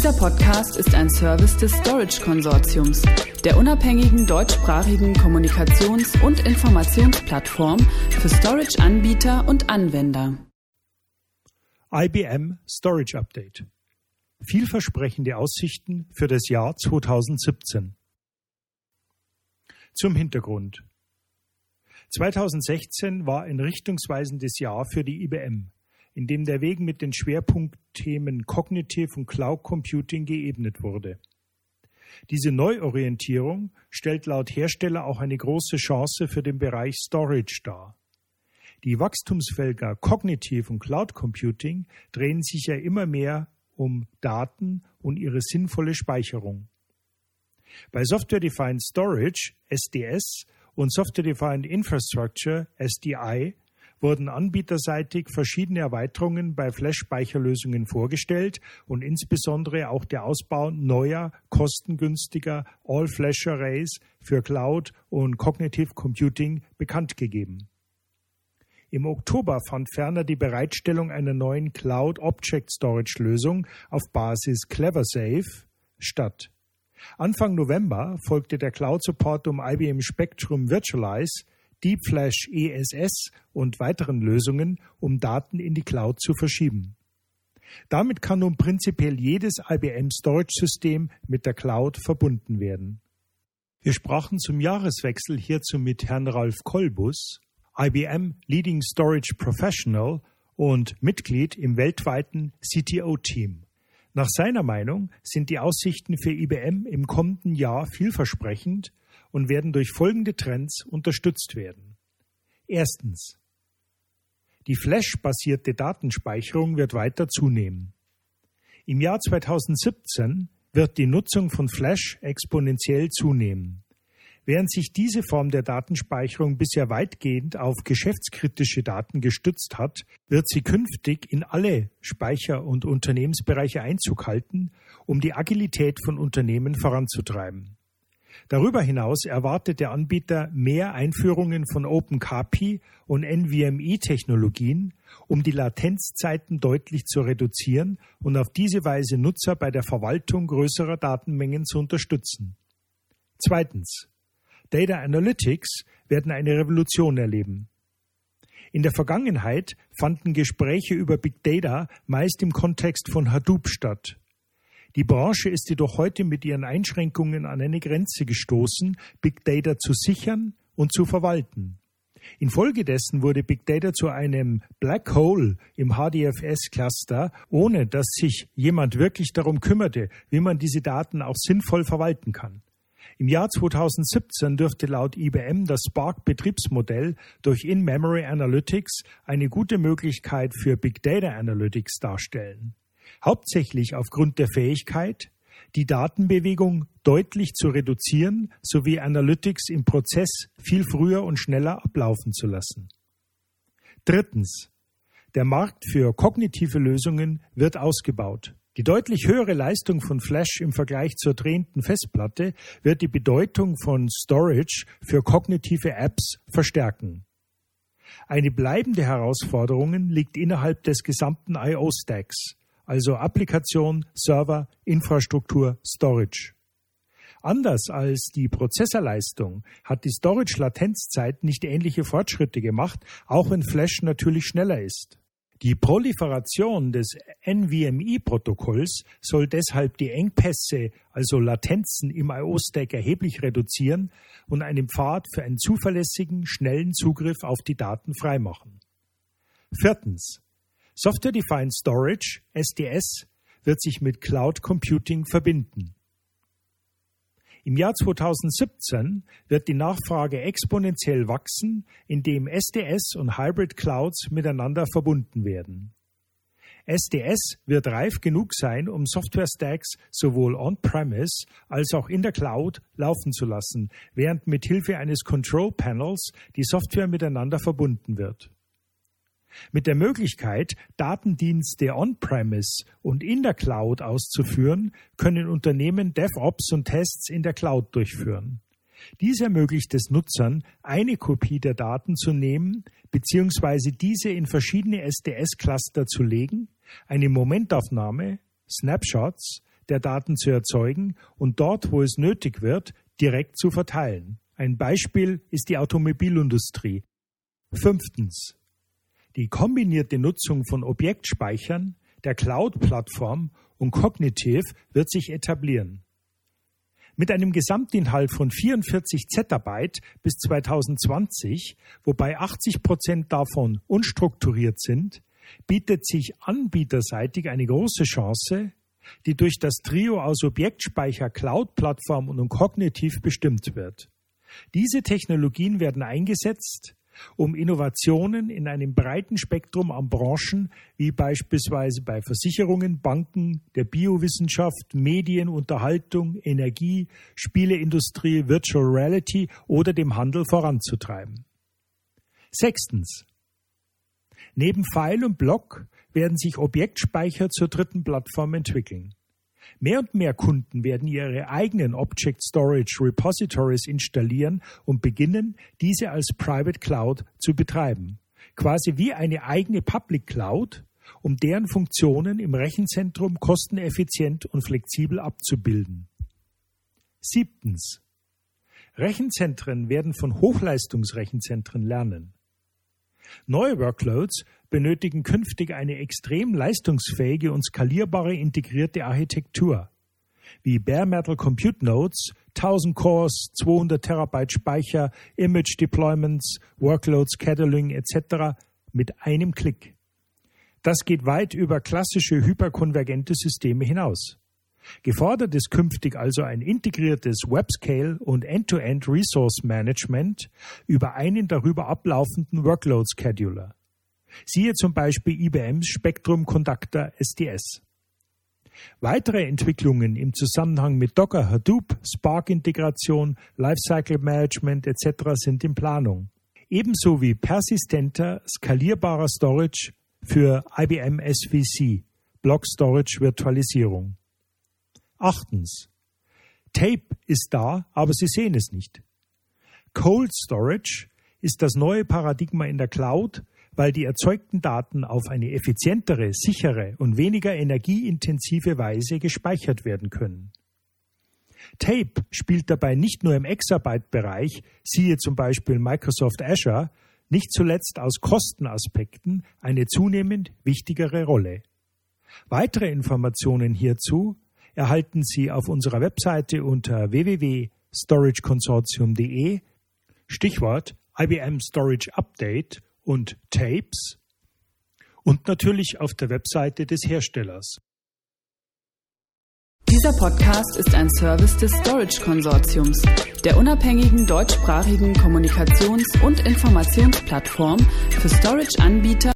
Dieser Podcast ist ein Service des Storage Konsortiums, der unabhängigen deutschsprachigen Kommunikations- und Informationsplattform für Storage-Anbieter und Anwender. IBM Storage Update. Vielversprechende Aussichten für das Jahr 2017. Zum Hintergrund. 2016 war ein richtungsweisendes Jahr für die IBM in dem der Weg mit den Schwerpunktthemen Cognitive und Cloud Computing geebnet wurde. Diese Neuorientierung stellt laut Hersteller auch eine große Chance für den Bereich Storage dar. Die Wachstumsfelder Cognitive und Cloud Computing drehen sich ja immer mehr um Daten und ihre sinnvolle Speicherung. Bei Software Defined Storage SDS und Software Defined Infrastructure SDI wurden anbieterseitig verschiedene Erweiterungen bei Flash-Speicherlösungen vorgestellt und insbesondere auch der Ausbau neuer, kostengünstiger All-Flash-Arrays für Cloud und Cognitive Computing bekannt gegeben. Im Oktober fand ferner die Bereitstellung einer neuen Cloud Object Storage Lösung auf Basis CleverSafe statt. Anfang November folgte der Cloud Support um IBM Spectrum Virtualize Deep Flash ESS und weiteren Lösungen, um Daten in die Cloud zu verschieben. Damit kann nun prinzipiell jedes IBM Storage System mit der Cloud verbunden werden. Wir sprachen zum Jahreswechsel hierzu mit Herrn Ralf Kolbus, IBM Leading Storage Professional und Mitglied im weltweiten CTO-Team. Nach seiner Meinung sind die Aussichten für IBM im kommenden Jahr vielversprechend und werden durch folgende Trends unterstützt werden. Erstens. Die Flash-basierte Datenspeicherung wird weiter zunehmen. Im Jahr 2017 wird die Nutzung von Flash exponentiell zunehmen. Während sich diese Form der Datenspeicherung bisher weitgehend auf geschäftskritische Daten gestützt hat, wird sie künftig in alle Speicher- und Unternehmensbereiche Einzug halten, um die Agilität von Unternehmen voranzutreiben. Darüber hinaus erwartet der Anbieter mehr Einführungen von OpenKPI und NVMe-Technologien, um die Latenzzeiten deutlich zu reduzieren und auf diese Weise Nutzer bei der Verwaltung größerer Datenmengen zu unterstützen. Zweitens. Data Analytics werden eine Revolution erleben. In der Vergangenheit fanden Gespräche über Big Data meist im Kontext von Hadoop statt. Die Branche ist jedoch heute mit ihren Einschränkungen an eine Grenze gestoßen, Big Data zu sichern und zu verwalten. Infolgedessen wurde Big Data zu einem Black Hole im HDFS-Cluster, ohne dass sich jemand wirklich darum kümmerte, wie man diese Daten auch sinnvoll verwalten kann. Im Jahr 2017 dürfte laut IBM das Spark-Betriebsmodell durch In-Memory Analytics eine gute Möglichkeit für Big Data Analytics darstellen hauptsächlich aufgrund der Fähigkeit, die Datenbewegung deutlich zu reduzieren sowie Analytics im Prozess viel früher und schneller ablaufen zu lassen. Drittens. Der Markt für kognitive Lösungen wird ausgebaut. Die deutlich höhere Leistung von Flash im Vergleich zur drehenden Festplatte wird die Bedeutung von Storage für kognitive Apps verstärken. Eine bleibende Herausforderung liegt innerhalb des gesamten IO-Stacks, also Applikation, Server, Infrastruktur, Storage. Anders als die Prozessorleistung hat die Storage-Latenzzeit nicht ähnliche Fortschritte gemacht, auch wenn Flash natürlich schneller ist. Die Proliferation des NVMe-Protokolls soll deshalb die Engpässe, also Latenzen im IO-Stack erheblich reduzieren und einen Pfad für einen zuverlässigen, schnellen Zugriff auf die Daten freimachen. Viertens. Software Defined Storage, SDS, wird sich mit Cloud Computing verbinden. Im Jahr 2017 wird die Nachfrage exponentiell wachsen, indem SDS und Hybrid Clouds miteinander verbunden werden. SDS wird reif genug sein, um Software-Stacks sowohl on-premise als auch in der Cloud laufen zu lassen, während mit Hilfe eines Control Panels die Software miteinander verbunden wird. Mit der Möglichkeit, Datendienste on-premise und in der Cloud auszuführen, können Unternehmen DevOps und Tests in der Cloud durchführen. Dies ermöglicht es Nutzern, eine Kopie der Daten zu nehmen bzw. diese in verschiedene SDS-Cluster zu legen, eine Momentaufnahme, Snapshots, der Daten zu erzeugen und dort, wo es nötig wird, direkt zu verteilen. Ein Beispiel ist die Automobilindustrie. Fünftens. Die kombinierte Nutzung von Objektspeichern, der Cloud-Plattform und Cognitive wird sich etablieren. Mit einem Gesamtinhalt von 44 Zettabyte bis 2020, wobei 80 Prozent davon unstrukturiert sind, bietet sich anbieterseitig eine große Chance, die durch das Trio aus Objektspeicher, Cloud-Plattform und Kognitiv bestimmt wird. Diese Technologien werden eingesetzt, um Innovationen in einem breiten Spektrum an Branchen, wie beispielsweise bei Versicherungen, Banken, der Biowissenschaft, Medien, Unterhaltung, Energie, Spieleindustrie, Virtual Reality oder dem Handel voranzutreiben. Sechstens. Neben File und Block werden sich Objektspeicher zur dritten Plattform entwickeln. Mehr und mehr Kunden werden ihre eigenen Object Storage Repositories installieren und beginnen, diese als Private Cloud zu betreiben. Quasi wie eine eigene Public Cloud, um deren Funktionen im Rechenzentrum kosteneffizient und flexibel abzubilden. Siebtens. Rechenzentren werden von Hochleistungsrechenzentren lernen. Neue Workloads benötigen künftig eine extrem leistungsfähige und skalierbare integrierte Architektur, wie Bare Metal Compute Nodes, 1000 Cores, 200 Terabyte Speicher, Image Deployments, Workload Scheduling etc. mit einem Klick. Das geht weit über klassische hyperkonvergente Systeme hinaus. Gefordert ist künftig also ein integriertes Webscale und End-to-End -End Resource Management über einen darüber ablaufenden Workload Scheduler. Siehe zum Beispiel IBMs Spectrum Conductor SDS. Weitere Entwicklungen im Zusammenhang mit Docker, Hadoop, Spark-Integration, Lifecycle Management etc. sind in Planung. Ebenso wie persistenter, skalierbarer Storage für IBM SVC, Block Storage Virtualisierung. Achtens. Tape ist da, aber Sie sehen es nicht. Cold Storage ist das neue Paradigma in der Cloud, weil die erzeugten Daten auf eine effizientere, sichere und weniger energieintensive Weise gespeichert werden können. Tape spielt dabei nicht nur im Exabyte-Bereich, siehe zum Beispiel Microsoft Azure, nicht zuletzt aus Kostenaspekten eine zunehmend wichtigere Rolle. Weitere Informationen hierzu erhalten Sie auf unserer Webseite unter www.storageconsortium.de Stichwort IBM Storage Update und Tapes und natürlich auf der Webseite des Herstellers. Dieser Podcast ist ein Service des Storage Konsortiums, der unabhängigen deutschsprachigen Kommunikations- und Informationsplattform für Storage-Anbieter